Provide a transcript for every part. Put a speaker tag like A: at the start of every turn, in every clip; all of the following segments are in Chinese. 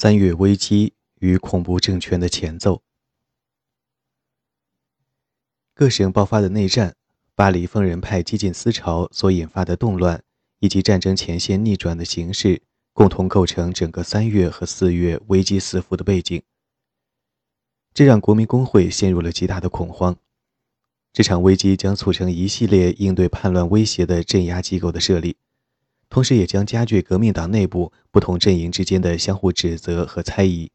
A: 三月危机与恐怖政权的前奏。各省爆发的内战、巴黎疯人派激进思潮所引发的动乱，以及战争前线逆转的形势，共同构成整个三月和四月危机四伏的背景。这让国民工会陷入了极大的恐慌。这场危机将促成一系列应对叛乱威胁的镇压机构的设立。同时，也将加剧革命党内部不同阵营之间的相互指责和猜疑。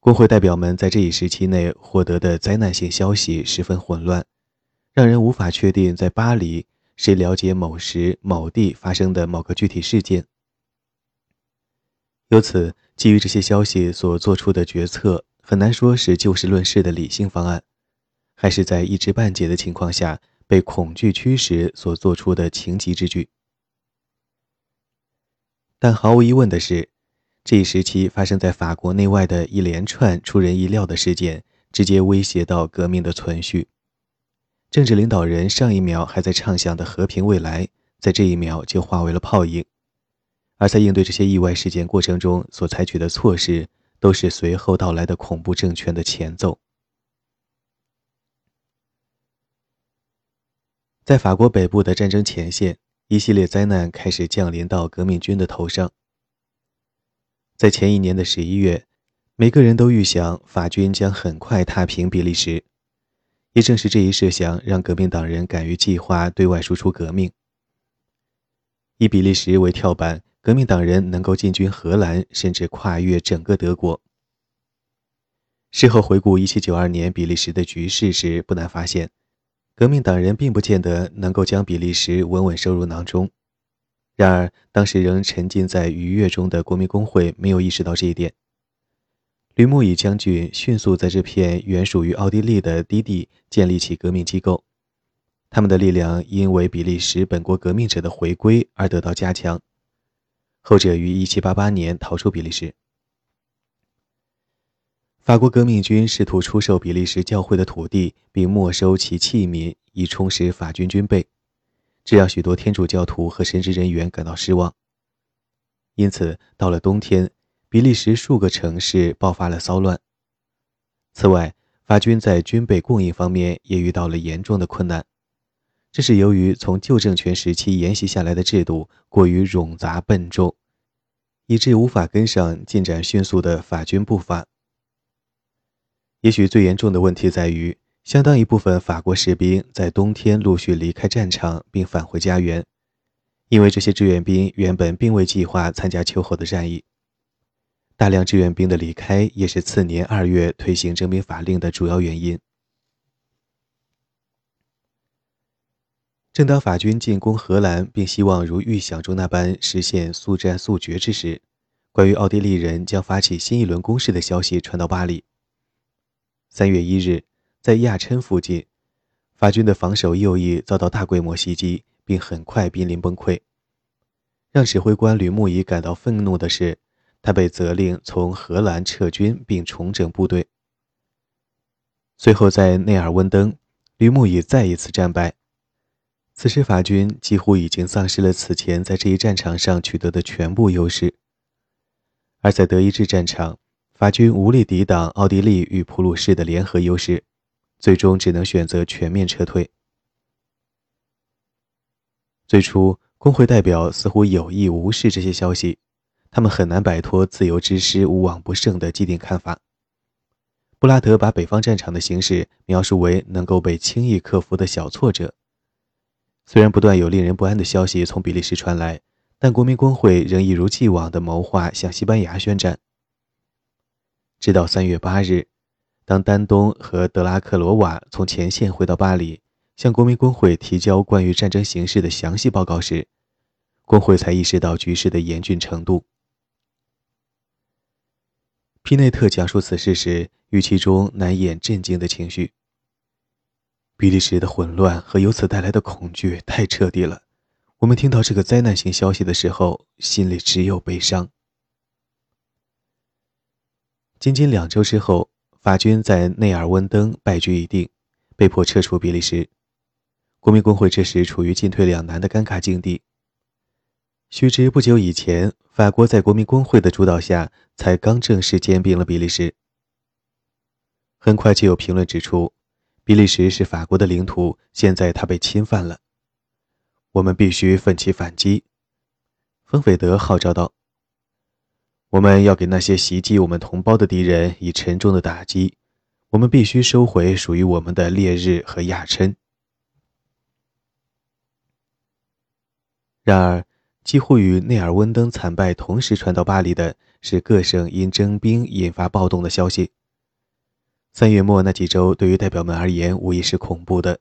A: 工会代表们在这一时期内获得的灾难性消息十分混乱，让人无法确定在巴黎谁了解某时某地发生的某个具体事件。由此，基于这些消息所做出的决策，很难说是就事论事的理性方案，还是在一知半解的情况下。被恐惧驱使所做出的情急之举，但毫无疑问的是，这一时期发生在法国内外的一连串出人意料的事件，直接威胁到革命的存续。政治领导人上一秒还在畅想的和平未来，在这一秒就化为了泡影。而在应对这些意外事件过程中所采取的措施，都是随后到来的恐怖政权的前奏。在法国北部的战争前线，一系列灾难开始降临到革命军的头上。在前一年的十一月，每个人都预想法军将很快踏平比利时。也正是这一设想，让革命党人敢于计划对外输出革命。以比利时为跳板，革命党人能够进军荷兰，甚至跨越整个德国。事后回顾1792年比利时的局势时，不难发现。革命党人并不见得能够将比利时稳稳收入囊中，然而当时仍沉浸在愉悦中的国民工会没有意识到这一点。吕穆伊将军迅速在这片原属于奥地利的低地建立起革命机构，他们的力量因为比利时本国革命者的回归而得到加强。后者于1788年逃出比利时。法国革命军试图出售比利时教会的土地，并没收其器皿，以充实法军军备，这让许多天主教徒和神职人员感到失望。因此，到了冬天，比利时数个城市爆发了骚乱。此外，法军在军备供应方面也遇到了严重的困难，这是由于从旧政权时期沿袭下来的制度过于冗杂笨重，以致无法跟上进展迅速的法军步伐。也许最严重的问题在于，相当一部分法国士兵在冬天陆续离开战场并返回家园，因为这些志愿兵原本并未计划参加秋后的战役。大量志愿兵的离开也是次年二月推行征兵法令的主要原因。正当法军进攻荷兰，并希望如预想中那般实现速战速决之时，关于奥地利人将发起新一轮攻势的消息传到巴黎。三月一日，在亚琛附近，法军的防守右翼遭到大规模袭击，并很快濒临崩溃。让指挥官吕穆仪感到愤怒的是，他被责令从荷兰撤军并重整部队。随后，在内尔温登，吕穆仪再一次战败。此时，法军几乎已经丧失了此前在这一战场上取得的全部优势，而在德意志战场。法军无力抵挡奥地利与普鲁士的联合优势，最终只能选择全面撤退。最初，工会代表似乎有意无视这些消息，他们很难摆脱“自由之师无往不胜”的既定看法。布拉德把北方战场的形势描述为能够被轻易克服的小挫折。虽然不断有令人不安的消息从比利时传来，但国民工会仍一如既往地谋划向西班牙宣战。直到三月八日，当丹东和德拉克罗瓦从前线回到巴黎，向国民工会提交关于战争形势的详细报告时，工会才意识到局势的严峻程度。皮内特讲述此事时，语气中难掩震惊的情绪。比利时的混乱和由此带来的恐惧太彻底了。我们听到这个灾难性消息的时候，心里只有悲伤。仅仅两周之后，法军在内尔温登败局已定，被迫撤出比利时。国民工会这时处于进退两难的尴尬境地。须知不久以前，法国在国民工会的主导下，才刚正式兼并了比利时。很快就有评论指出，比利时是法国的领土，现在它被侵犯了，我们必须奋起反击。丰斐德号召道：“我们要给那些袭击我们同胞的敌人以沉重的打击，我们必须收回属于我们的烈日和亚琛。”然而。几乎与内尔温登惨败同时传到巴黎的是各省因征兵引发暴动的消息。三月末那几周对于代表们而言无疑是恐怖的。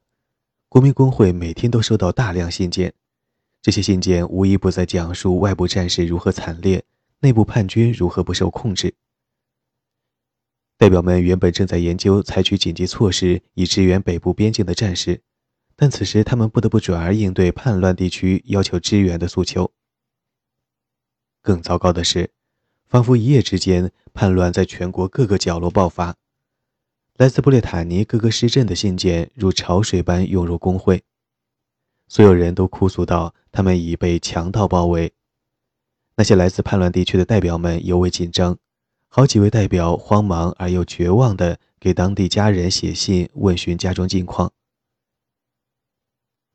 A: 国民工会每天都收到大量信件，这些信件无一不在讲述外部战事如何惨烈，内部叛军如何不受控制。代表们原本正在研究采取紧急措施以支援北部边境的战士，但此时他们不得不转而应对叛乱地区要求支援的诉求。更糟糕的是，仿佛一夜之间，叛乱在全国各个角落爆发。来自布列塔尼各个市镇的信件如潮水般涌入工会，所有人都哭诉道：“他们已被强盗包围。”那些来自叛乱地区的代表们尤为紧张，好几位代表慌忙而又绝望地给当地家人写信问询家中近况。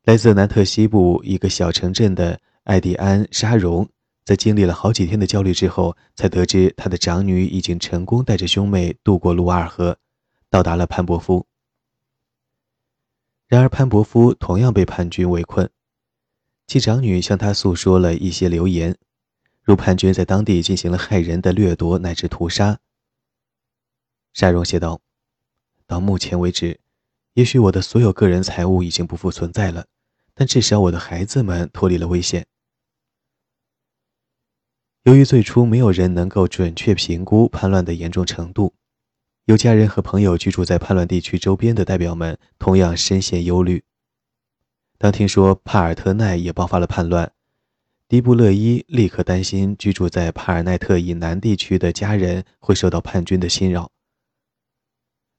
A: 来自南特西部一个小城镇的艾迪安·沙荣。在经历了好几天的焦虑之后，才得知他的长女已经成功带着兄妹渡过卢瓦尔河，到达了潘伯夫。然而，潘伯夫同样被叛军围困，其长女向他诉说了一些流言，如叛军在当地进行了害人的掠夺乃至屠杀。沙荣写道：“到目前为止，也许我的所有个人财物已经不复存在了，但至少我的孩子们脱离了危险。”由于最初没有人能够准确评估叛乱的严重程度，有家人和朋友居住在叛乱地区周边的代表们同样深陷忧虑。当听说帕尔特奈也爆发了叛乱，迪布勒伊立刻担心居住在帕尔奈特以南地区的家人会受到叛军的侵扰。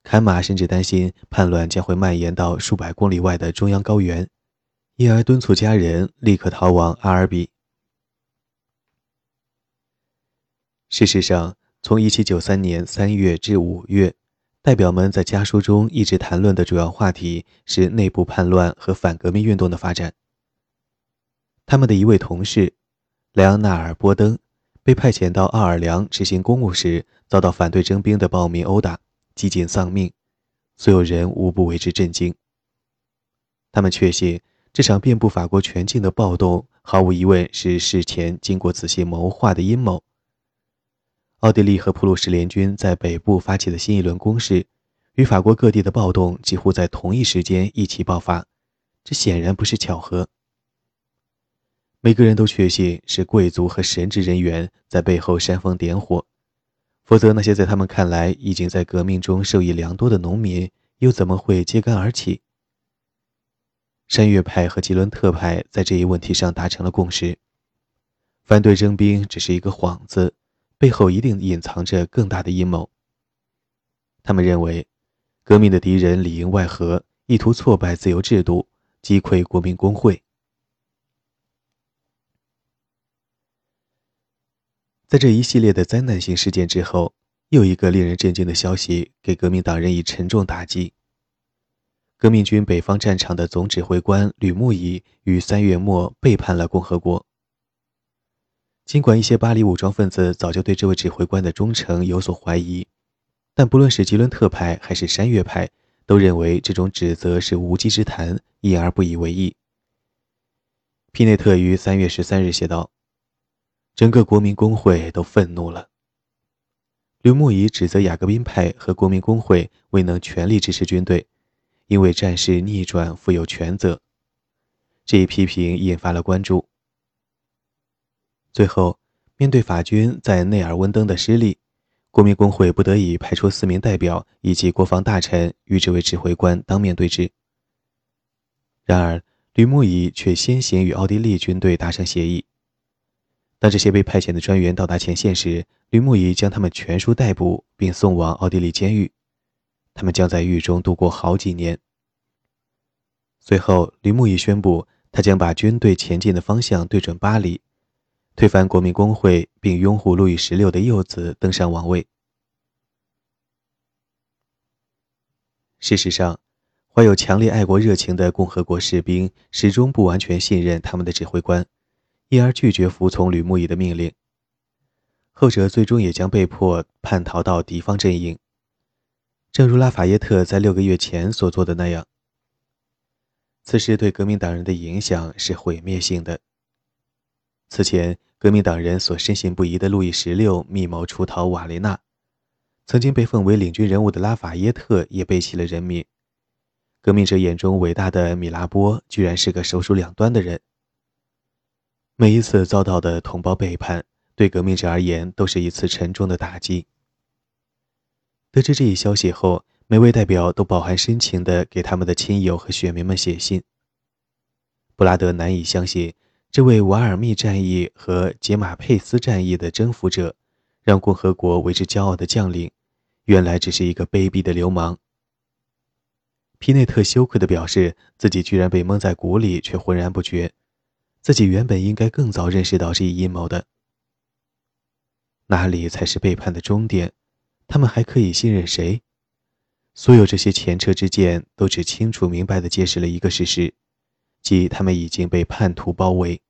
A: 坎马甚至担心叛乱将会蔓延到数百公里外的中央高原，因而敦促家人立刻逃往阿尔比。事实上，从1793年3月至5月，代表们在家书中一直谈论的主要话题是内部叛乱和反革命运动的发展。他们的一位同事，莱昂纳尔·波登，被派遣到奥尔良执行公务时，遭到反对征兵的暴民殴打，几近丧命，所有人无不为之震惊。他们确信，这场遍布法国全境的暴动毫无疑问是事前经过仔细谋划的阴谋。奥地利和普鲁士联军在北部发起的新一轮攻势，与法国各地的暴动几乎在同一时间一起爆发，这显然不是巧合。每个人都确信是贵族和神职人员在背后煽风点火，否则那些在他们看来已经在革命中受益良多的农民又怎么会揭竿而起？山岳派和吉伦特派在这一问题上达成了共识，反对征兵只是一个幌子。背后一定隐藏着更大的阴谋。他们认为，革命的敌人里应外合，意图挫败自由制度，击溃国民工会。在这一系列的灾难性事件之后，又一个令人震惊的消息给革命党人以沉重打击：革命军北方战场的总指挥官吕穆仪于三月末背叛了共和国。尽管一些巴黎武装分子早就对这位指挥官的忠诚有所怀疑，但不论是吉伦特派还是山岳派，都认为这种指责是无稽之谈，因而不以为意。皮内特于三月十三日写道：“整个国民工会都愤怒了。”吕穆仪指责雅各宾派和国民工会未能全力支持军队，因为战事逆转负有全责。这一批评引发了关注。最后，面对法军在内尔温登的失利，国民工会不得已派出四名代表以及国防大臣与这位指挥官当面对质。然而，吕穆仪却先行与奥地利军队达成协议。当这些被派遣的专员到达前线时，吕穆仪将他们全数逮捕并送往奥地利监狱，他们将在狱中度过好几年。随后，吕穆仪宣布，他将把军队前进的方向对准巴黎。推翻国民公会，并拥护路易十六的幼子登上王位。事实上，怀有强烈爱国热情的共和国士兵始终不完全信任他们的指挥官，因而拒绝服从吕穆仪的命令。后者最终也将被迫叛逃到敌方阵营，正如拉法耶特在六个月前所做的那样。此事对革命党人的影响是毁灭性的。此前，革命党人所深信不疑的路易十六密谋出逃瓦雷纳，曾经被奉为领军人物的拉法耶特也背弃了人民。革命者眼中伟大的米拉波居然是个手鼠两端的人。每一次遭到的同胞背叛。对革命者而言，都是一次沉重的打击。得知这一消息后，每位代表都饱含深情地给他们的亲友和选民们写信。布拉德难以相信，这位瓦尔密战役和杰马佩斯战役的征服者，让共和国为之骄傲的将领，原来只是一个卑鄙的流氓。皮内特羞愧地表示，自己居然被蒙在鼓里，却浑然不觉，自己原本应该更早认识到这一阴谋的。哪里才是背叛的终点？他们还可以信任谁？所有这些前车之鉴都只清楚明白地揭示了一个事实，即他们已经被叛徒包围。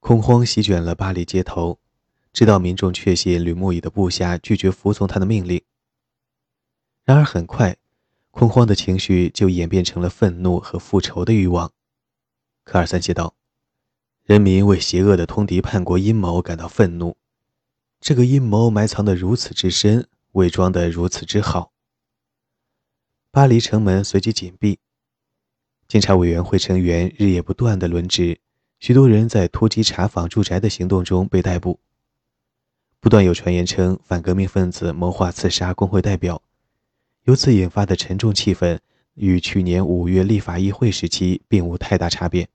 A: 恐慌席卷了巴黎街头，直到民众确信吕穆仪的部下拒绝服从他的命令。然而很快，恐慌的情绪就演变成了愤怒和复仇的欲望。科尔三写道。人民为邪恶的通敌叛国阴谋感到愤怒，这个阴谋埋藏得如此之深，伪装得如此之好。巴黎城门随即紧闭，监察委员会成员日夜不断的轮值，许多人在突击查访住宅的行动中被逮捕。不断有传言称反革命分子谋划刺杀工会代表，由此引发的沉重气氛与去年五月立法议会时期并无太大差别。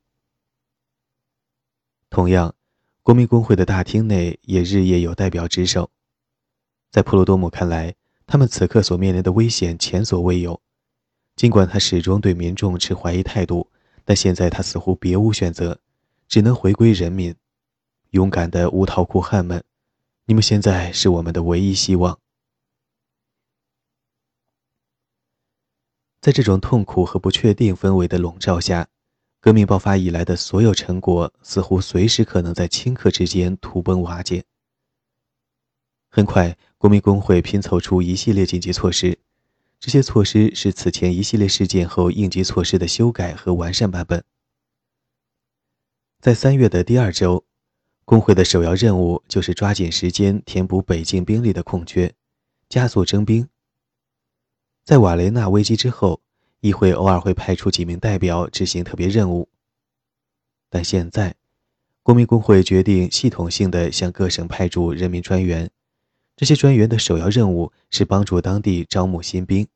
A: 同样，国民工会的大厅内也日夜有代表值守。在普鲁多姆看来，他们此刻所面临的危险前所未有。尽管他始终对民众持怀疑态度，但现在他似乎别无选择，只能回归人民。勇敢的无套裤汉们，你们现在是我们的唯一希望。在这种痛苦和不确定氛围的笼罩下。革命爆发以来的所有成果，似乎随时可能在顷刻之间土崩瓦解。很快，国民工会拼凑出一系列紧急措施，这些措施是此前一系列事件后应急措施的修改和完善版本。在三月的第二周，工会的首要任务就是抓紧时间填补北境兵力的空缺，加速征兵。在瓦雷纳危机之后。议会偶尔会派出几名代表执行特别任务，但现在，国民工会决定系统性的向各省派驻人民专员。这些专员的首要任务是帮助当地招募新兵。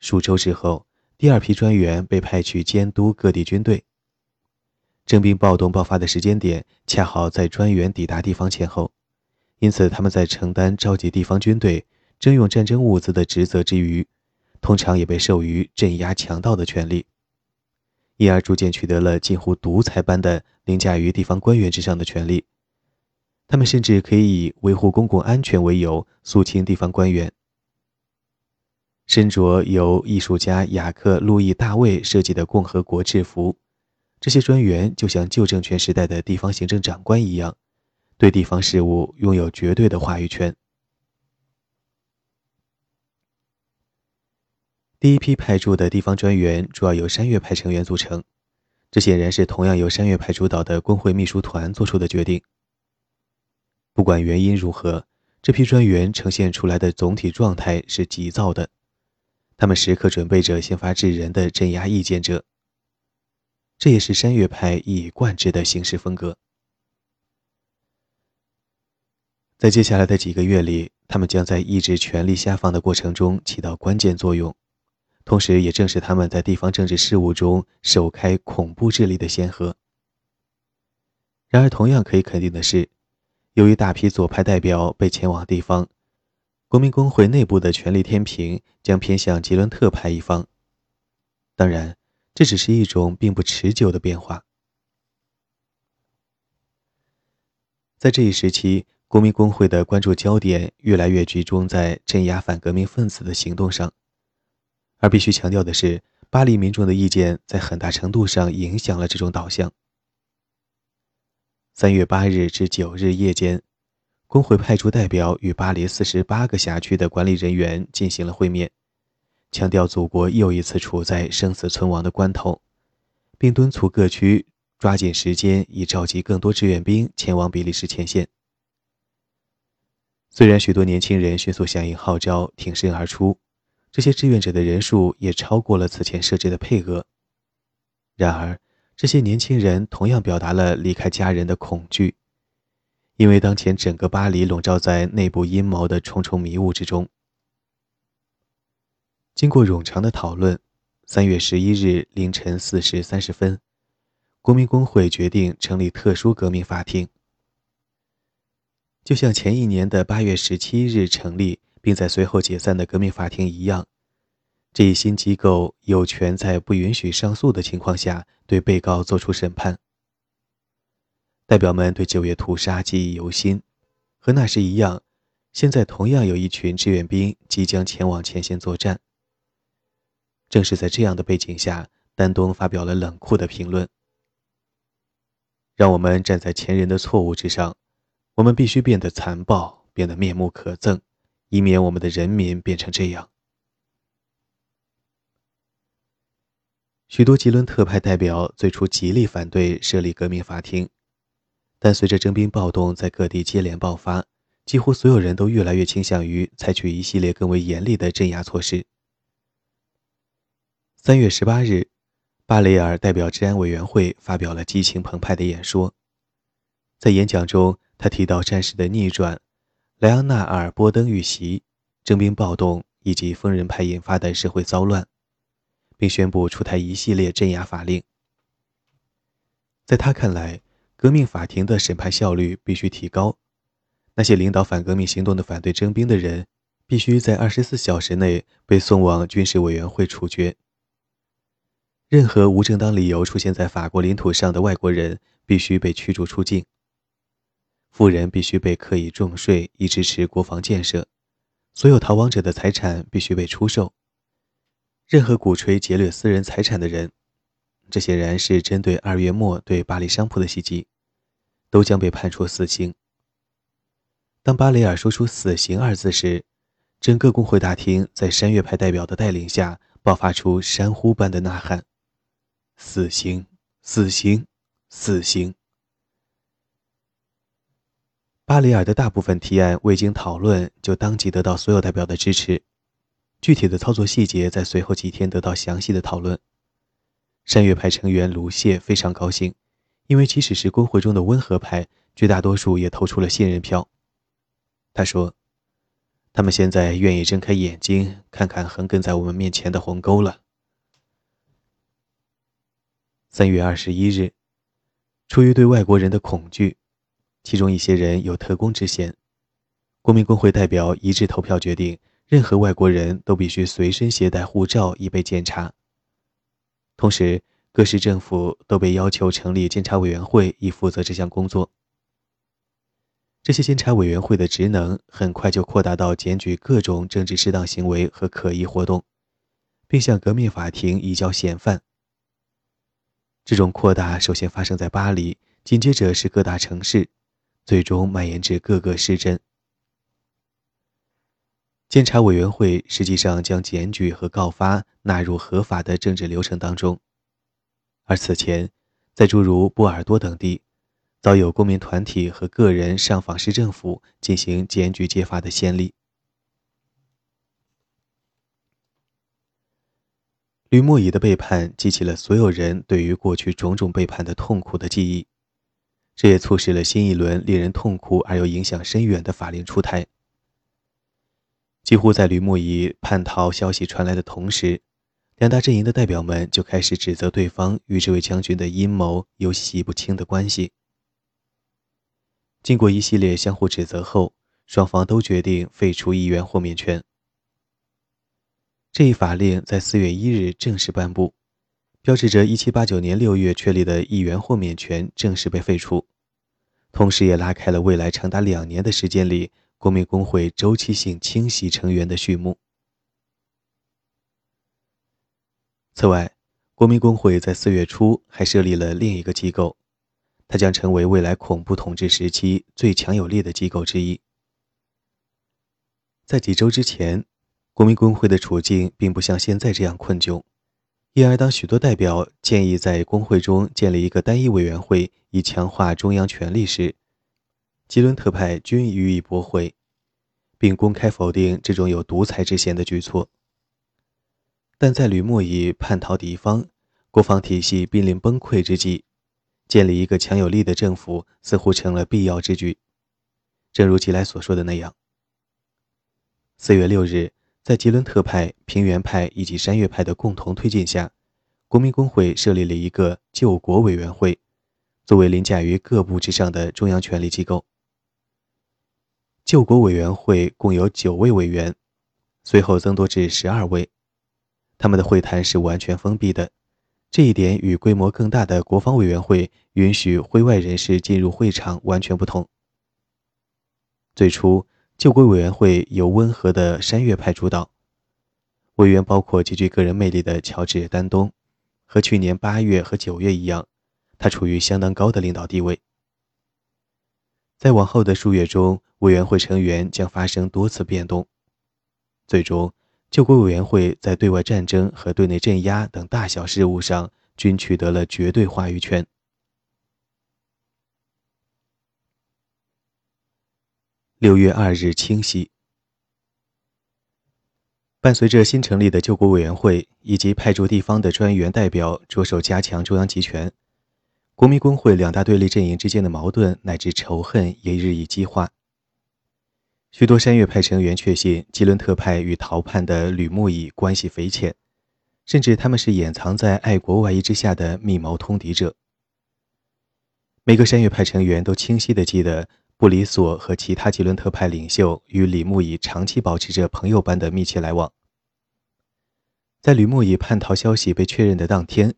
A: 数周之后，第二批专员被派去监督各地军队。征兵暴动爆发的时间点恰好在专员抵达地方前后，因此他们在承担召集地方军队、征用战争物资的职责之余。通常也被授予镇压强盗的权利，因而逐渐取得了近乎独裁般的凌驾于地方官员之上的权利。他们甚至可以以维护公共安全为由肃清地方官员。身着由艺术家雅克·路易·大卫设计的共和国制服，这些专员就像旧政权时代的地方行政长官一样，对地方事务拥有绝对的话语权。第一批派驻的地方专员主要由山岳派成员组成，这显然是同样由山岳派主导的工会秘书团做出的决定。不管原因如何，这批专员呈现出来的总体状态是急躁的，他们时刻准备着先发制人的镇压意见者。这也是山岳派一以贯之的行事风格。在接下来的几个月里，他们将在抑制权力下放的过程中起到关键作用。同时，也正是他们在地方政治事务中首开恐怖势力的先河。然而，同样可以肯定的是，由于大批左派代表被前往地方，国民工会内部的权力天平将偏向吉伦特派一方。当然，这只是一种并不持久的变化。在这一时期，国民工会的关注焦点越来越集中在镇压反革命分子的行动上，而必须强调的是，巴黎民众的意见在很大程度上影响了这种导向。三月八日至九日夜间，工会派出代表与巴黎四十八个辖区的管理人员进行了会面，强调祖国又一次处在生死存亡的关头，并敦促各区抓紧时间，以召集更多志愿兵前往比利时前线。虽然许多年轻人迅速响应号召，挺身而出，这些志愿者的人数也超过了此前设置的配额，然而。这些年轻人同样表达了离开家人的恐惧，因为当前整个巴黎笼罩在内部阴谋的重重迷雾之中。经过冗长的讨论，三月十一日凌晨四时三十分，国民工会决定成立特殊革命法庭，就像前一年的八月十七日成立并在随后解散的革命法庭一样。这一新机构有权在不允许上诉的情况下对被告作出审判。代表们对九月屠杀记忆犹新，和那时一样，现在同样有一群志愿兵即将前往前线作战。正是在这样的背景下，丹东发表了冷酷的评论：“让我们站在前人的错误之上，我们必须变得残暴，变得面目可憎，以免我们的人民变成这样。”许多吉伦特派代表最初极力反对设立革命法庭，但随着征兵暴动在各地接连爆发，几乎所有人都越来越倾向于采取一系列更为严厉的镇压措施。三月十八日，巴雷尔代表治安委员会发表了激情澎湃的演说，在演讲中，他提到战事的逆转、莱昂纳尔·波登遇袭、征兵暴动以及疯人派引发的社会骚乱。并宣布出台一系列镇压法令。在他看来，革命法庭的审判效率必须提高。那些领导反革命行动的反对征兵的人，必须在二十四小时内被送往军事委员会处决。任何无正当理由出现在法国领土上的外国人，必须被驱逐出境。富人必须被课以重税，以支持国防建设。所有逃亡者的财产必须被出售。任何鼓吹劫掠私人财产的人，这显然是针对二月末对巴黎商铺的袭击，都将被判处死刑。当巴雷尔说出“死刑”二字时，整个工会大厅在山岳派代表的带领下爆发出山呼般的呐喊：“死刑！死刑！死刑！”巴里尔的大部分提案未经讨论就当即得到所有代表的支持。具体的操作细节在随后几天得到详细的讨论。山岳派成员卢谢非常高兴，因为即使是工会中的温和派，绝大多数也投出了信任票。他说：“他们现在愿意睁开眼睛，看看横亘在我们面前的鸿沟了。”三月二十一日，出于对外国人的恐惧，其中一些人有特工之嫌，国民工会代表一致投票决定。任何外国人都必须随身携带护照以备检查。同时，各市政府都被要求成立监察委员会以负责这项工作。这些监察委员会的职能很快就扩大到检举各种政治失当行为和可疑活动，并向革命法庭移交嫌犯。这种扩大首先发生在巴黎，紧接着是各大城市，最终蔓延至各个市镇。监察委员会实际上将检举和告发纳入合法的政治流程当中，而此前，在诸如波尔多等地，早有公民团体和个人上访市政府进行检举揭发的先例。吕莫伊的背叛激起了所有人对于过去种种背叛的痛苦的记忆，这也促使了新一轮令人痛苦而又影响深远的法令出台。几乎在吕木仪叛逃消息传来的同时，两大阵营的代表们就开始指责对方与这位将军的阴谋有洗不清的关系。经过一系列相互指责后，双方都决定废除议员豁免权。这一法令在四月一日正式颁布，标志着1789年6月确立的议员豁免权正式被废除，同时也拉开了未来长达两年的时间里国民工会周期性清洗成员的序幕。此外，国民工会在四月初还设立了另一个机构，它将成为未来恐怖统治时期最强有力的机构之一。在几周之前，国民工会的处境并不像现在这样困窘。因而，当许多代表建议在工会中建立一个单一委员会，以强化中央权力时，吉伦特派均予以驳回，并公开否定这种有独裁之嫌的举措。但在吕莫已叛逃敌方、国防体系濒临崩溃之际，建立一个强有力的政府似乎成了必要之举。正如吉莱所说的那样，四月六日。在吉伦特派、平原派以及山岳派的共同推进下，国民工会设立了一个救国委员会，作为凌驾于各部之上的中央权力机构。救国委员会共有九位委员，随后增多至十二位。他们的会谈是完全封闭的，这一点与规模更大的国防委员会允许会外人士进入会场完全不同。最初。救国委员会由温和的山岳派主导，委员包括极具个人魅力的乔治·丹东，和去年八月和九月一样，他处于相当高的领导地位。在往后的数月中，委员会成员将发生多次变动，最终，救国委员会在对外战争和对内镇压等大小事务上均取得了绝对话语权。六月二日清晰。伴随着新成立的救国委员会以及派驻地方的专员代表着手加强中央集权，国民工会两大对立阵营之间的矛盾乃至仇恨也日益激化。许多山岳派成员确信吉伦特派与逃叛的吕木乙关系匪浅，甚至他们是掩藏在爱国外衣之下的密谋通敌者。每个山岳派成员都清晰地记得。布里索和其他吉伦特派领袖与李木乙长期保持着朋友般的密切来往。在吕木以叛逃消息被确认的当天，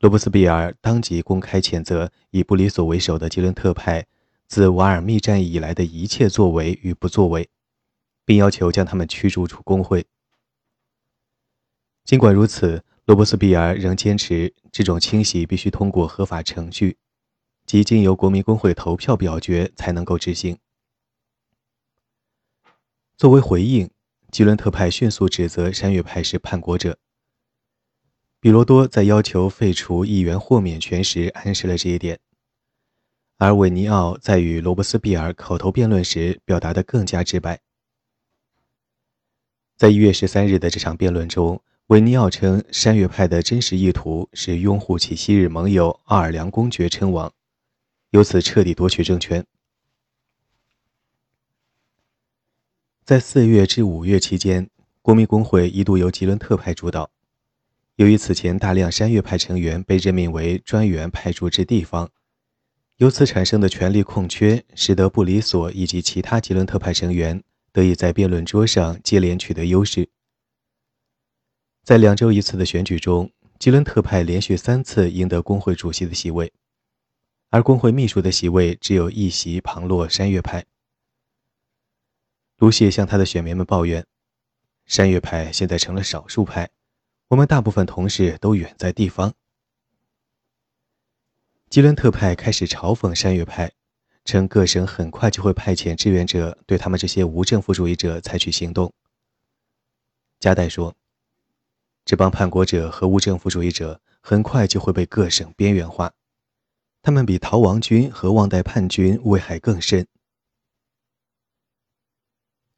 A: 罗伯斯庇尔当即公开谴责以布里索为首的吉伦特派自瓦尔密战役以来的一切作为与不作为，并要求将他们驱逐出工会。尽管如此，罗伯斯庇尔仍坚持这种清洗必须通过合法程序。即经由国民工会投票表决才能够执行。作为回应，吉伦特派迅速指责山岳派是叛国者。比罗多在要求废除议员豁免权时暗示了这一点，而韦尼奥在与罗伯斯庇尔口头辩论时表达的更加直白。在一月十三日的这场辩论中，韦尼奥称山岳派的真实意图是拥护其昔日盟友奥尔良公爵称王。由此彻底夺取政权。在四月至五月期间，国民工会一度由吉伦特派主导。由于此前大量山岳派成员被任命为专员派驻至地方，由此产生的权力空缺，使得布里索以及其他吉伦特派成员得以在辩论桌上接连取得优势。在两周一次的选举中，吉伦特派连续三次赢得工会主席的席位。而工会秘书的席位只有一席旁落山岳派。卢谢向他的选民们抱怨：“山岳派现在成了少数派，我们大部分同事都远在地方。”吉伦特派开始嘲讽山岳派，称各省很快就会派遣志愿者对他们这些无政府主义者采取行动。加代说：“这帮叛国者和无政府主义者很快就会被各省边缘化。”他们比逃亡军和忘代叛军危害更深。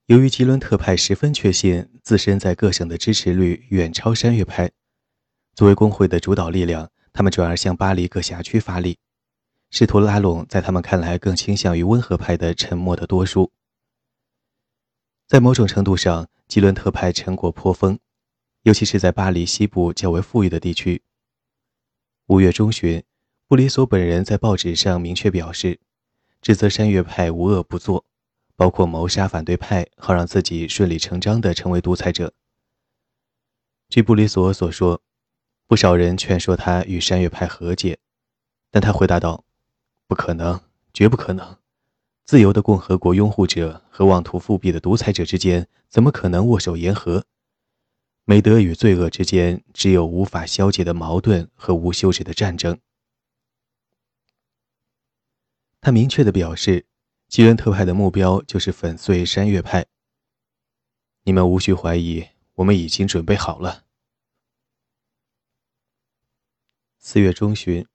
A: 由于吉伦特派十分确信自身在各省的支持率远超山岳派，作为工会的主导力量，他们转而向巴黎各辖区发力，试图拉拢在他们看来更倾向于温和派的沉默的多数。在某种程度上，吉伦特派成果颇丰，尤其是在巴黎西部较为富裕的地区。五月中旬。布里索本人在报纸上明确表示，指责山岳派无恶不作，包括谋杀反对派，好让自己顺理成章地成为独裁者。据布里索所说，不少人劝说他与山岳派和解，但他回答道：“不可能，绝不可能！自由的共和国拥护者和妄图复辟的独裁者之间，怎么可能握手言和？美德与罪恶之间，只有无法消解的矛盾和无休止的战争。”他明确地表示，吉伦特派的目标就是粉碎山岳派。你们无需怀疑，我们已经准备好了。四月中旬，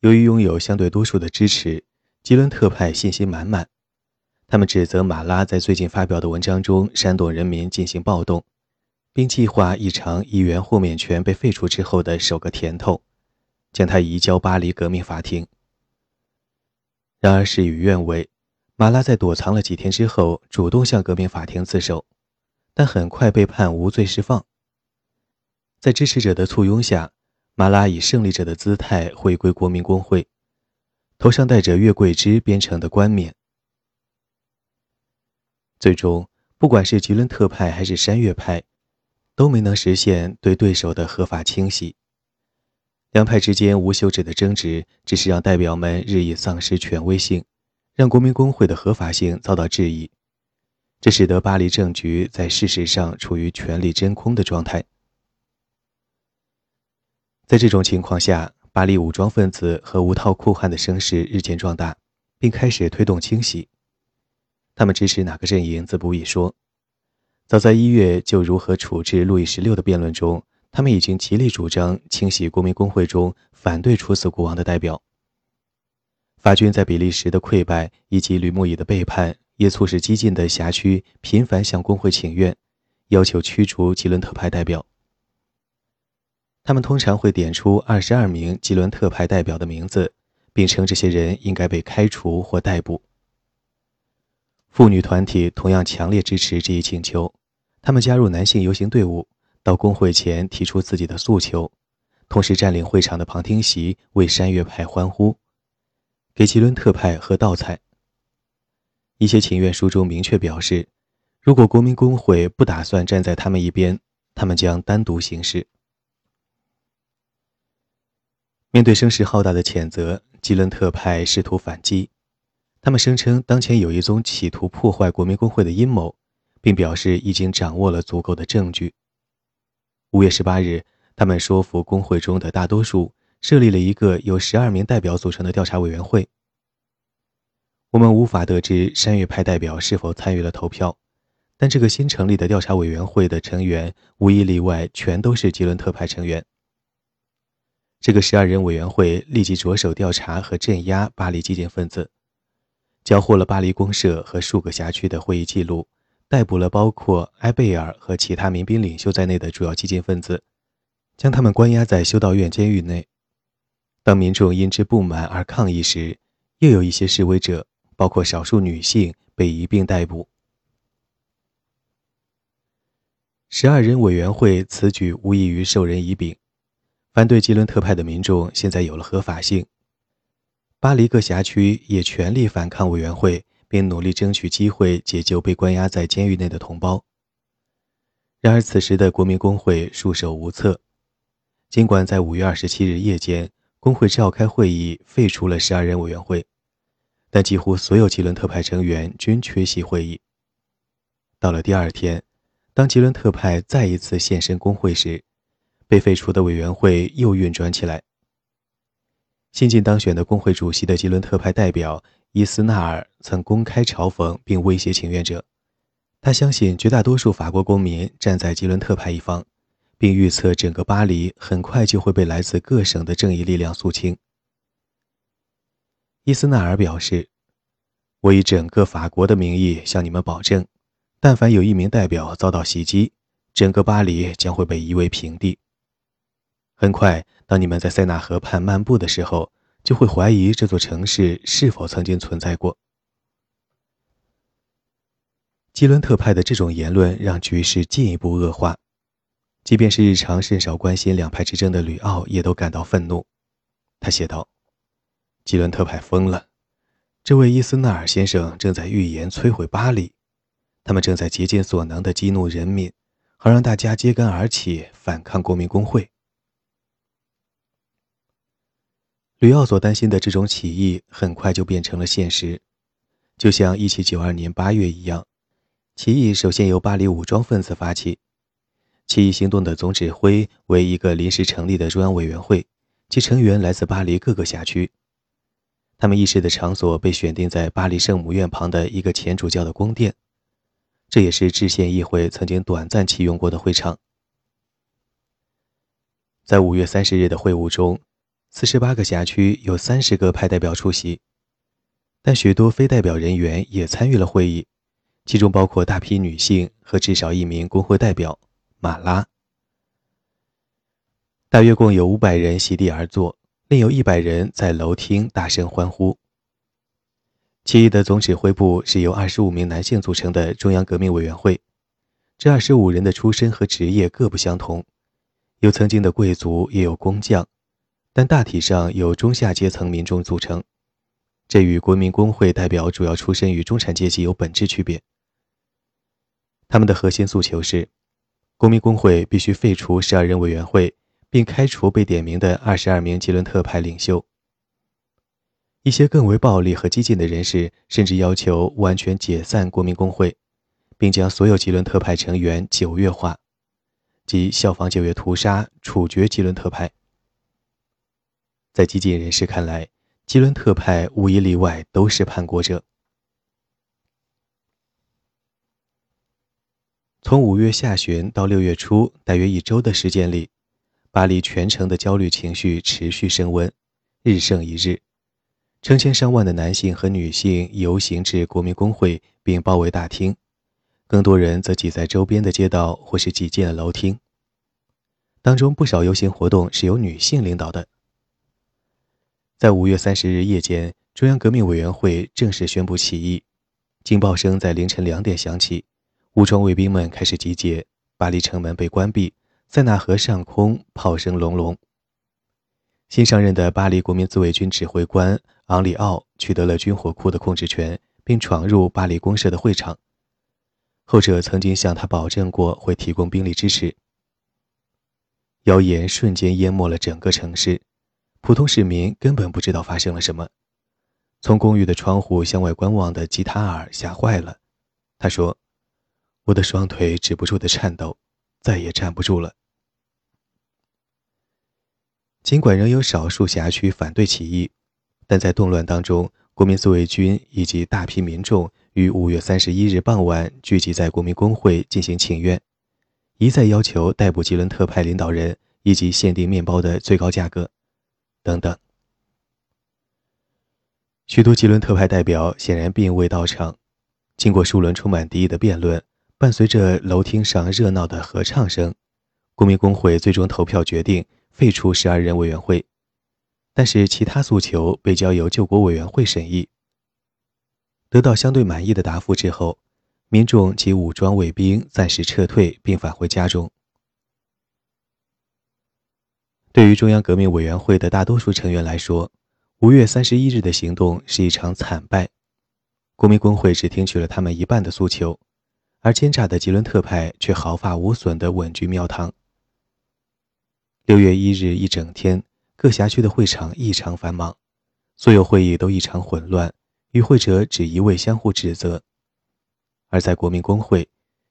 A: 由于拥有相对多数的支持，吉伦特派信心满满。他们指责马拉在最近发表的文章中煽动人民进行暴动，并计划一场议员豁免权被废除之后的首个甜头，将他移交巴黎革命法庭。然而事与愿违，马拉在躲藏了几天之后，主动向革命法庭自首，但很快被判无罪释放。在支持者的簇拥下，马拉以胜利者的姿态回归国民公会，头上戴着月桂枝编成的冠冕。最终，不管是吉伦特派还是山岳派，都没能实现对对手的合法清洗。两派之间无休止的争执，只是让代表们日益丧失权威性，让国民工会的合法性遭到质疑。这使得巴黎政局在事实上处于权力真空的状态。在这种情况下，巴黎武装分子和无套酷汉的声势日渐壮大，并开始推动清洗。他们支持哪个阵营，自不必说。早在一月就如何处置路易十六的辩论中。他们已经极力主张清洗国民工会中反对处死国王的代表。法军在比利时的溃败以及吕穆伊的背叛，也促使激进的辖区频繁向工会请愿，要求驱逐吉伦特派代表。他们通常会点出二十二名吉伦特派代表的名字，并称这些人应该被开除或逮捕。妇女团体同样强烈支持这一请求，他们加入男性游行队伍。到工会前提出自己的诉求，同时占领会场的旁听席，为山岳派欢呼，给吉伦特派喝倒彩。一些请愿书中明确表示，如果国民工会不打算站在他们一边，他们将单独行事。面对声势浩大的谴责，吉伦特派试图反击，他们声称当前有一宗企图破坏国民工会的阴谋，并表示已经掌握了足够的证据。五月十八日，他们说服工会中的大多数，设立了一个由十二名代表组成的调查委员会。我们无法得知山岳派代表是否参与了投票，但这个新成立的调查委员会的成员无一例外全都是吉伦特派成员。这个十二人委员会立即着手调查和镇压巴黎激进分子，缴获了巴黎公社和数个辖区的会议记录。逮捕了包括埃贝尔和其他民兵领袖在内的主要激进分子，将他们关押在修道院监狱内。当民众因之不满而抗议时，又有一些示威者，包括少数女性，被一并逮捕。十二人委员会此举无异于授人以柄，反对吉伦特派的民众现在有了合法性。巴黎各辖区也全力反抗委员会。并努力争取机会解救被关押在监狱内的同胞。然而，此时的国民工会束手无策。尽管在五月二十七日夜间，工会召开会议废除了十二人委员会，但几乎所有吉伦特派成员均缺席会议。到了第二天，当吉伦特派再一次现身工会时，被废除的委员会又运转起来。新晋当选的工会主席的吉伦特派代表。伊斯纳尔曾公开嘲讽并威胁请愿者，他相信绝大多数法国公民站在吉伦特派一方，并预测整个巴黎很快就会被来自各省的正义力量肃清。伊斯纳尔表示：“我以整个法国的名义向你们保证，但凡有一名代表遭到袭击，整个巴黎将会被夷为平地。很快，当你们在塞纳河畔漫步的时候。”就会怀疑这座城市是否曾经存在过。基伦特派的这种言论让局势进一步恶化，即便是日常甚少关心两派之争的吕奥也都感到愤怒。他写道：“基伦特派疯了，这位伊斯纳尔先生正在预言摧毁巴黎，他们正在竭尽所能地激怒人民，好让大家揭竿而起反抗国民工会。”吕奥所担心的这种起义很快就变成了现实，就像1792年8月一样，起义首先由巴黎武装分子发起。起义行动的总指挥为一个临时成立的中央委员会，其成员来自巴黎各个辖区。他们议事的场所被选定在巴黎圣母院旁的一个前主教的宫殿，这也是制宪议会曾经短暂启用过的会场。在五月三十日的会晤中，四十八个辖区有三十个派代表出席，但许多非代表人员也参与了会议，其中包括大批女性和至少一名工会代表。马拉，大约共有五百人席地而坐，另有一百人在楼厅大声欢呼。起义的总指挥部是由二十五名男性组成的中央革命委员会，这二十五人的出身和职业各不相同，有曾经的贵族，也有工匠，但大体上由中下阶层民众组成。这与国民工会代表主要出身于中产阶级有本质区别。他们的核心诉求是。国民工会必须废除十二人委员会，并开除被点名的二十二名吉伦特派领袖。一些更为暴力和激进的人士甚至要求完全解散国民工会，并将所有吉伦特派成员九月化，即效仿九月屠杀、处决吉伦特派。在激进人士看来，吉伦特派无一例外都是叛国者。从五月下旬到六月初，大约一周的时间里，巴黎全城的焦虑情绪持续升温，日胜一日。成千上万的男性和女性游行至国民工会，并包围大厅；更多人则挤在周边的街道或是挤进了楼厅。当中不少游行活动是由女性领导的。在五月三十日夜间，中央革命委员会正式宣布起义，警报声在凌晨两点响起。武装卫兵们开始集结，巴黎城门被关闭，塞纳河上空炮声隆隆。新上任的巴黎国民自卫军指挥官昂里奥取得了军火库的控制权，并闯入巴黎公社的会场。后者曾经向他保证过会提供兵力支持。谣言瞬间淹没了整个城市，普通市民根本不知道发生了什么。从公寓的窗户向外观望的吉塔尔吓坏了，他说。我的双腿止不住的颤抖，再也站不住了。尽管仍有少数辖区反对起义，但在动乱当中，国民自卫军以及大批民众于五月三十一日傍晚聚集在国民工会进行请愿，一再要求逮捕吉伦特派领导人以及限定面包的最高价格，等等。许多吉伦特派代表显然并未到场。经过数轮充满敌意的辩论。伴随着楼厅上热闹的合唱声，国民工会最终投票决定废除十二人委员会，但是其他诉求被交由救国委员会审议。得到相对满意的答复之后，民众及武装卫兵暂时撤退并返回家中。对于中央革命委员会的大多数成员来说，五月三十一日的行动是一场惨败，国民工会只听取了他们一半的诉求。而奸诈的吉伦特派却毫发无损地稳居庙堂。六月一日一整天，各辖区的会场异常繁忙，所有会议都异常混乱，与会者只一味相互指责。而在国民工会，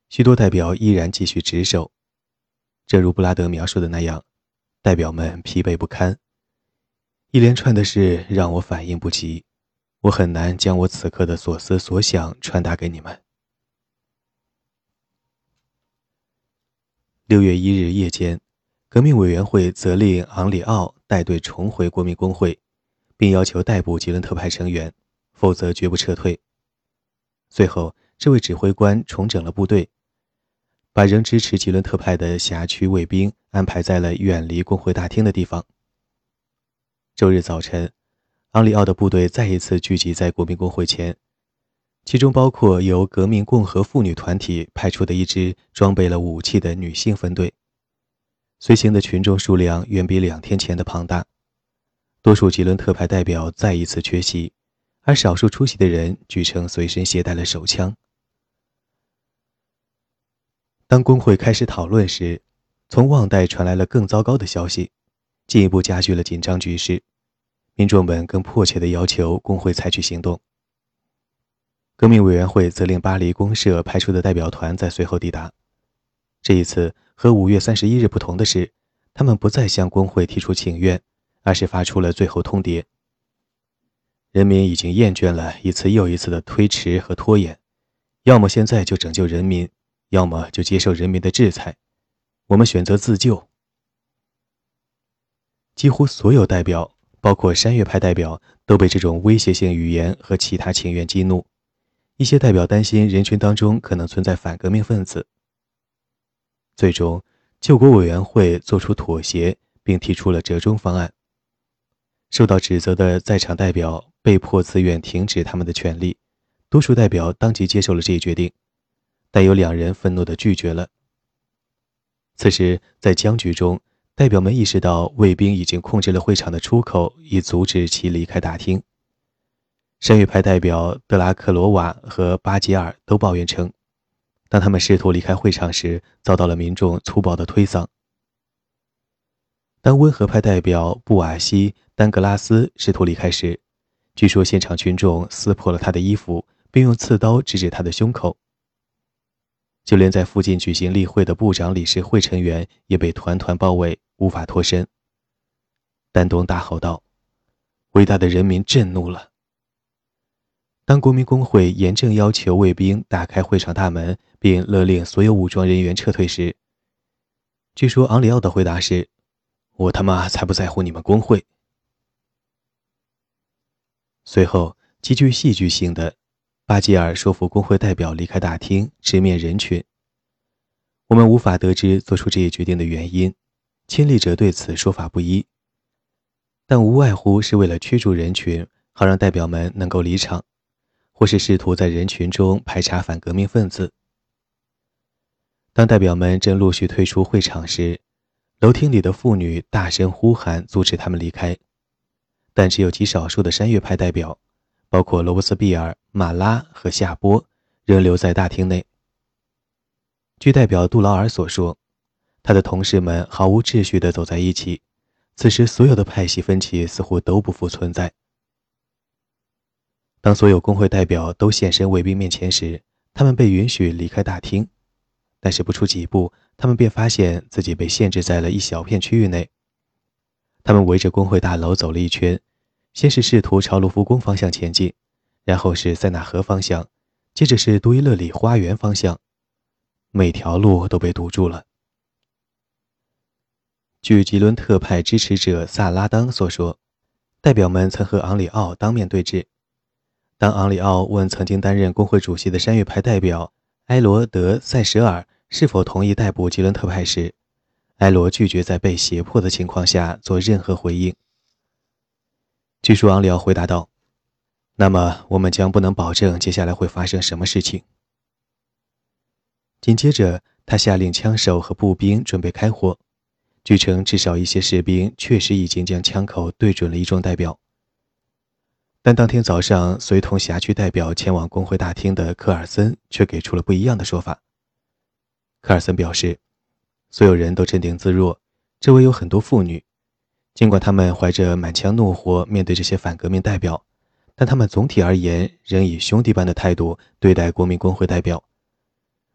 A: 许多代表依然继续值守。正如布拉德描述的那样，代表们疲惫不堪。一连串的事让我反应不及，我很难将我此刻的所思所想传达给你们。六月一日夜间，革命委员会责令昂里奥带队重回国民工会，并要求逮捕吉伦特派成员，否则绝不撤退。最后，这位指挥官重整了部队，把仍支持吉伦特派的辖区卫兵安排在了远离工会大厅的地方。周日早晨，昂里奥的部队再一次聚集在国民工会前。其中包括由革命共和妇女团体派出的一支装备了武器的女性分队，随行的群众数量远比两天前的庞大。多数吉伦特派代表再一次缺席，而少数出席的人据称随身携带了手枪。当工会开始讨论时，从旺代传来了更糟糕的消息，进一步加剧了紧张局势。民众们更迫切地要求工会采取行动。革命委员会责令巴黎公社派出的代表团在随后抵达。这一次和五月三十一日不同的是，他们不再向工会提出请愿，而是发出了最后通牒。人民已经厌倦了一次又一次的推迟和拖延，要么现在就拯救人民，要么就接受人民的制裁。我们选择自救。几乎所有代表。包括山岳派代表都被这种威胁性语言和其他情愿激怒，一些代表担心人群当中可能存在反革命分子。最终，救国委员会做出妥协，并提出了折中方案。受到指责的在场代表被迫自愿停止他们的权利，多数代表当即接受了这一决定，但有两人愤怒地拒绝了。此时，在僵局中。代表们意识到卫兵已经控制了会场的出口，以阻止其离开大厅。山岳派代表德拉克罗瓦和巴吉尔都抱怨称，当他们试图离开会场时，遭到了民众粗暴的推搡。当温和派代表布瓦西丹格拉斯试图离开时，据说现场群众撕破了他的衣服，并用刺刀直指他的胸口。就连在附近举行例会的部长理事会成员也被团团包围。无法脱身。丹东大吼道：“伟大的人民震怒了！”当国民工会严正要求卫兵打开会场大门，并勒令所有武装人员撤退时，据说昂里奥的回答是：“我他妈才不在乎你们工会！”随后，极具戏剧性的，巴吉尔说服工会代表离开大厅，直面人群。我们无法得知做出这一决定的原因。亲历者对此说法不一，但无外乎是为了驱逐人群，好让代表们能够离场，或是试图在人群中排查反革命分子。当代表们正陆续退出会场时，楼厅里的妇女大声呼喊，阻止他们离开，但只有极少数的山岳派代表，包括罗伯斯庇尔、马拉和夏波，仍留在大厅内。据代表杜劳尔所说。他的同事们毫无秩序地走在一起，此时所有的派系分歧似乎都不复存在。当所有工会代表都现身卫兵面前时，他们被允许离开大厅，但是不出几步，他们便发现自己被限制在了一小片区域内。他们围着工会大楼走了一圈，先是试图朝卢浮宫方向前进，然后是塞纳河方向，接着是杜伊勒里花园方向，每条路都被堵住了。据吉伦特派支持者萨拉当所说，代表们曾和昂里奥当面对质。当昂里奥问曾经担任工会主席的山岳派代表埃罗德塞舍尔是否同意逮捕吉伦特派时，埃罗拒绝在被胁迫的情况下做任何回应。据说昂里奥回答道：“那么我们将不能保证接下来会发生什么事情。”紧接着，他下令枪手和步兵准备开火。据称，至少一些士兵确实已经将枪口对准了一众代表。但当天早上，随同辖区代表前往工会大厅的科尔森却给出了不一样的说法。科尔森表示，所有人都镇定自若，周围有很多妇女。尽管他们怀着满腔怒火面对这些反革命代表，但他们总体而言仍以兄弟般的态度对待国民工会代表。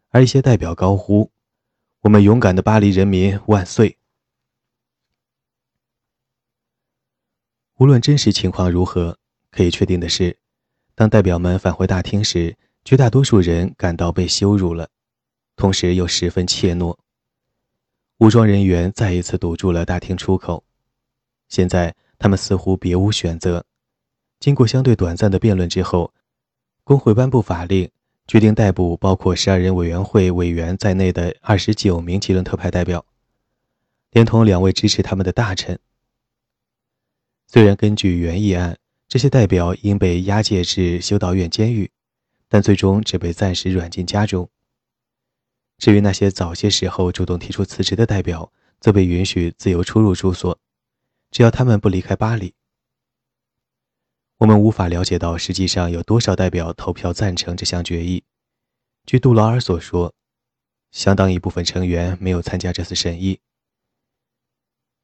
A: 而一些代表高呼：“我们勇敢的巴黎人民万岁！”无论真实情况如何，可以确定的是，当代表们返回大厅时，绝大多数人感到被羞辱了，同时又十分怯懦。武装人员再一次堵住了大厅出口。现在他们似乎别无选择。经过相对短暂的辩论之后，工会颁布法令，决定逮捕包括十二人委员会委员在内的二十九名吉伦特派代表，连同两位支持他们的大臣。虽然根据原议案，这些代表应被押解至修道院监狱，但最终只被暂时软禁家中。至于那些早些时候主动提出辞职的代表，则被允许自由出入住所，只要他们不离开巴黎。我们无法了解到实际上有多少代表投票赞成这项决议。据杜劳尔所说，相当一部分成员没有参加这次审议。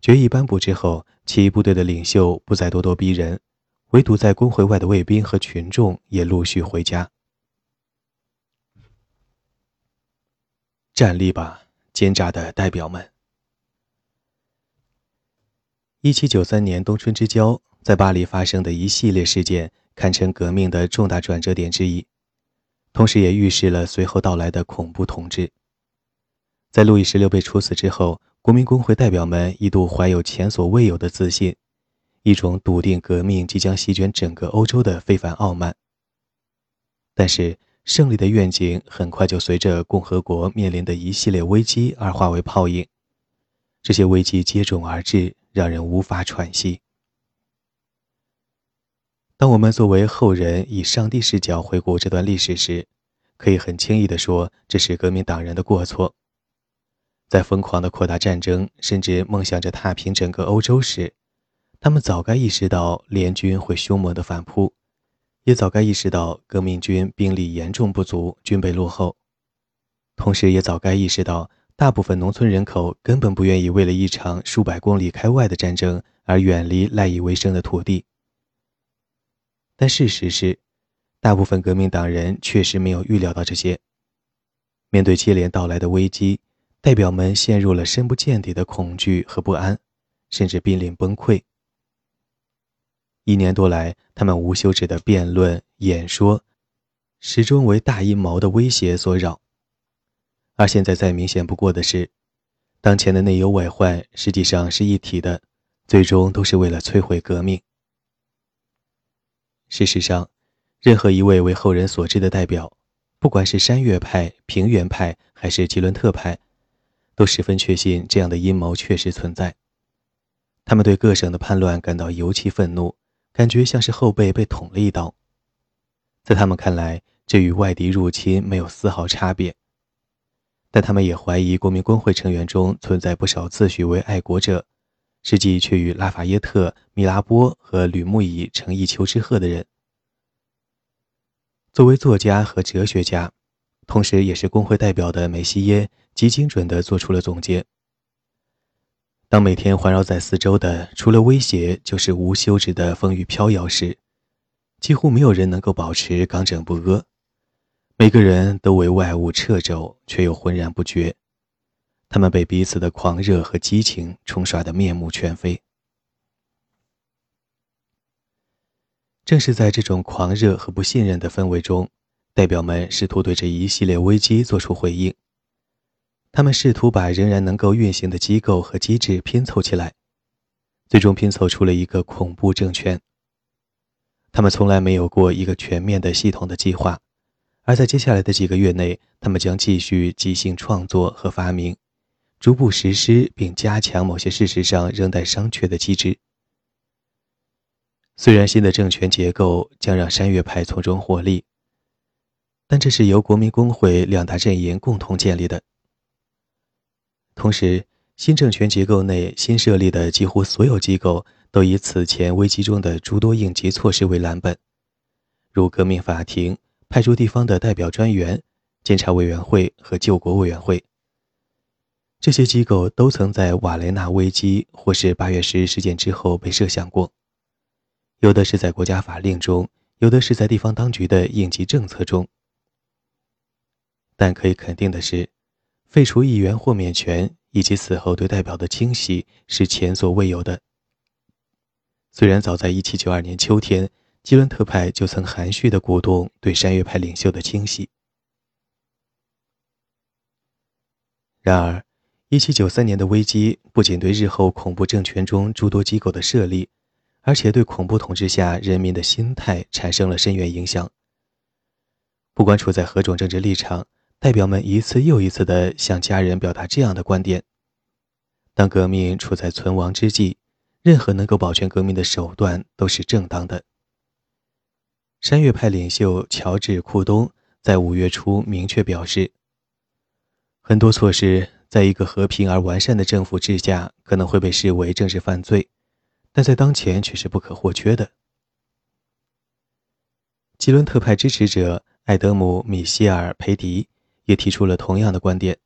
A: 决议颁布之后，起义部队的领袖不再咄咄逼人，唯独在工会外的卫兵和群众也陆续回家。站立吧，奸诈的代表们！一七九三年冬春之交，在巴黎发生的一系列事件，堪称革命的重大转折点之一，同时也预示了随后到来的恐怖统治。在路易十六被处死之后，国民工会代表们一度怀有前所未有的自信，一种笃定革命即将席卷整个欧洲的非凡傲慢。但是，胜利的愿景很快就随着共和国面临的一系列危机而化为泡影，这些危机接踵而至。让人无法喘息。当我们作为后人以上帝视角回顾这段历史时，可以很轻易地说这是革命党人的过错。在疯狂地扩大战争，甚至梦想着踏平整个欧洲时，他们早该意识到联军会凶猛地反扑，也早该意识到革命军兵力严重不足，军备落后，同时也早该意识到。大部分农村人口根本不愿意为了一场数百公里开外的战争而远离赖以为生的土地。但事实是，大部分革命党人确实没有预料到这些。面对接连到来的危机，代表们陷入了深不见底的恐惧和不安，甚至濒临崩溃。一年多来，他们无休止的辩论、演说，始终为大阴谋的威胁所扰。而现在再明显不过的是，当前的内忧外患实际上是一体的，最终都是为了摧毁革命。事实上，任何一位为后人所知的代表，不管是山岳派、平原派还是吉伦特派，都十分确信这样的阴谋确实存在。他们对各省的叛乱感到尤其愤怒，感觉像是后背被捅了一刀。在他们看来，这与外敌入侵没有丝毫差别。但他们也怀疑国民工会成员中存在不少自诩为爱国者，实际却与拉法耶特、米拉波和吕穆伊成一丘之貉的人。作为作家和哲学家，同时也是工会代表的梅西耶，极精准地做出了总结：当每天环绕在四周的除了威胁就是无休止的风雨飘摇时，几乎没有人能够保持刚正不阿。每个人都为外物掣肘，却又浑然不觉。他们被彼此的狂热和激情冲刷得面目全非。正是在这种狂热和不信任的氛围中，代表们试图对这一系列危机做出回应。他们试图把仍然能够运行的机构和机制拼凑起来，最终拼凑出了一个恐怖政权。他们从来没有过一个全面的、系统的计划。而在接下来的几个月内，他们将继续即兴创作和发明，逐步实施并加强某些事实上仍待商榷的机制。虽然新的政权结构将让山岳派从中获利，但这是由国民工会两大阵营共同建立的。同时，新政权结构内新设立的几乎所有机构都以此前危机中的诸多应急措施为蓝本，如革命法庭。派出地方的代表专员、监察委员会和救国委员会，这些机构都曾在瓦雷纳危机或是八月十日事件之后被设想过。有的是在国家法令中，有的是在地方当局的应急政策中。但可以肯定的是，废除议员豁免权以及此后对代表的清洗是前所未有的。虽然早在1792年秋天。吉伦特派就曾含蓄地鼓动对山岳派领袖的清洗。然而，1793年的危机不仅对日后恐怖政权中诸多机构的设立，而且对恐怖统治下人民的心态产生了深远影响。不管处在何种政治立场，代表们一次又一次地向家人表达这样的观点：当革命处在存亡之际，任何能够保全革命的手段都是正当的。山岳派领袖乔治·库东在五月初明确表示，很多措施在一个和平而完善的政府之下可能会被视为政治犯罪，但在当前却是不可或缺的。吉伦特派支持者艾德姆·米歇尔·培迪也提出了同样的观点。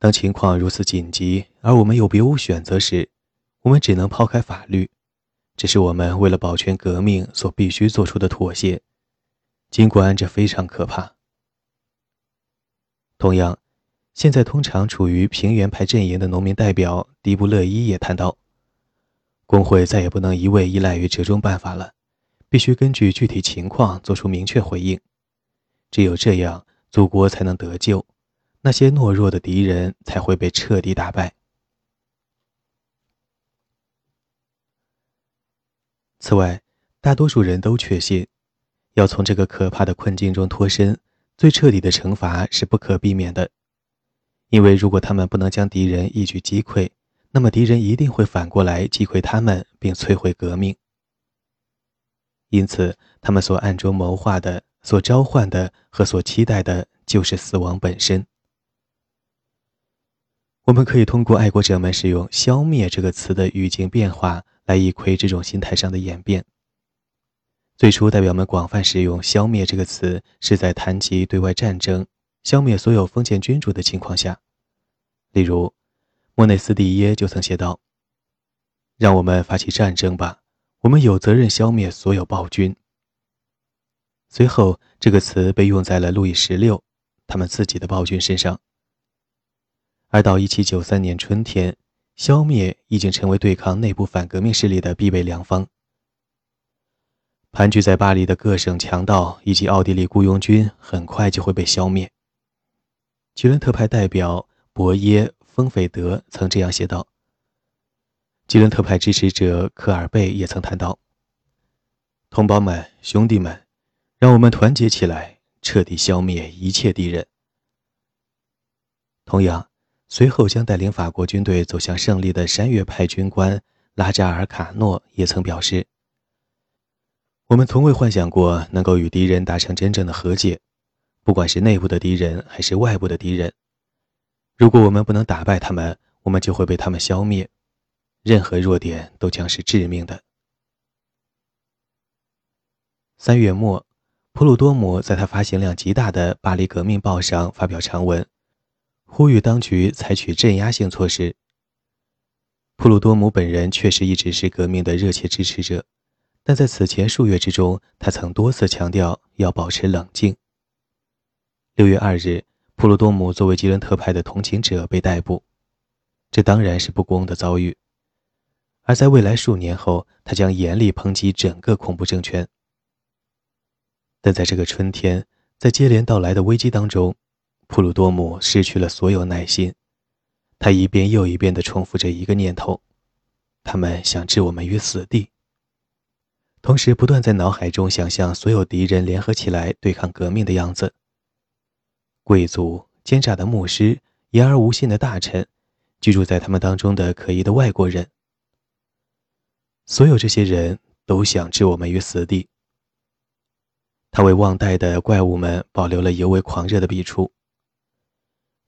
A: 当情况如此紧急，而我们又别无选择时，我们只能抛开法律，这是我们为了保全革命所必须做出的妥协，尽管这非常可怕。同样，现在通常处于平原派阵营的农民代表迪布勒伊也谈到，工会再也不能一味依赖于折中办法了，必须根据具体情况做出明确回应，只有这样，祖国才能得救，那些懦弱的敌人才会被彻底打败。此外，大多数人都确信，要从这个可怕的困境中脱身。最彻底的惩罚是不可避免的，因为如果他们不能将敌人一举击溃，那么敌人一定会反过来击溃他们，并摧毁革命。因此，他们所暗中谋划的、所召唤的和所期待的，就是死亡本身。我们可以通过爱国者们使用“消灭”这个词的语境变化来一窥这种心态上的演变。最初，代表们广泛使用“消灭”这个词，是在谈及对外战争、消灭所有封建君主的情况下。例如，莫内斯蒂耶就曾写道：“让我们发起战争吧，我们有责任消灭所有暴君。”随后，这个词被用在了路易十六他们自己的暴君身上。而到1793年春天，消灭已经成为对抗内部反革命势力的必备良方。盘踞在巴黎的各省强盗以及奥地利雇佣军很快就会被消灭。吉伦特派代表博耶·丰斐德曾这样写道。吉伦特派支持者科尔贝也曾谈到：“同胞们，兄弟们，让我们团结起来，彻底消灭一切敌人。”同样，随后将带领法国军队走向胜利的山岳派军官拉扎尔·卡诺也曾表示。我们从未幻想过能够与敌人达成真正的和解，不管是内部的敌人还是外部的敌人。如果我们不能打败他们，我们就会被他们消灭。任何弱点都将是致命的。三月末，普鲁多姆在他发行量极大的《巴黎革命报》上发表长文，呼吁当局采取镇压性措施。普鲁多姆本人确实一直是革命的热切支持者。但在此前数月之中，他曾多次强调要保持冷静。六月二日，普鲁多姆作为吉伦特派的同情者被逮捕，这当然是不公的遭遇。而在未来数年后，他将严厉抨击整个恐怖政权。但在这个春天，在接连到来的危机当中，普鲁多姆失去了所有耐心，他一遍又一遍地重复着一个念头：他们想置我们于死地。同时，不断在脑海中想象所有敌人联合起来对抗革命的样子。贵族、奸诈的牧师、言而无信的大臣、居住在他们当中的可疑的外国人，所有这些人都想置我们于死地。他为忘带的怪物们保留了尤为狂热的笔触。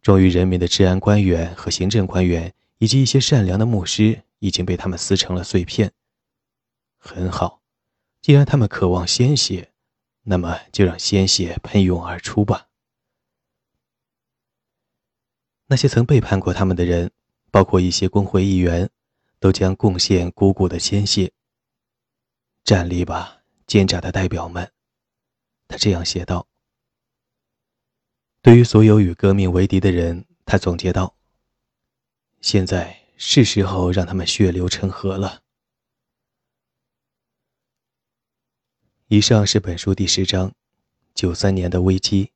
A: 忠于人民的治安官员和行政官员，以及一些善良的牧师，已经被他们撕成了碎片。很好。既然他们渴望鲜血，那么就让鲜血喷涌而出吧。那些曾背叛过他们的人，包括一些工会议员，都将贡献鼓鼓的鲜血。站立吧，奸诈的代表们！他这样写道。对于所有与革命为敌的人，他总结道：“现在是时候让他们血流成河了。”以上是本书第十章，九三年的危机。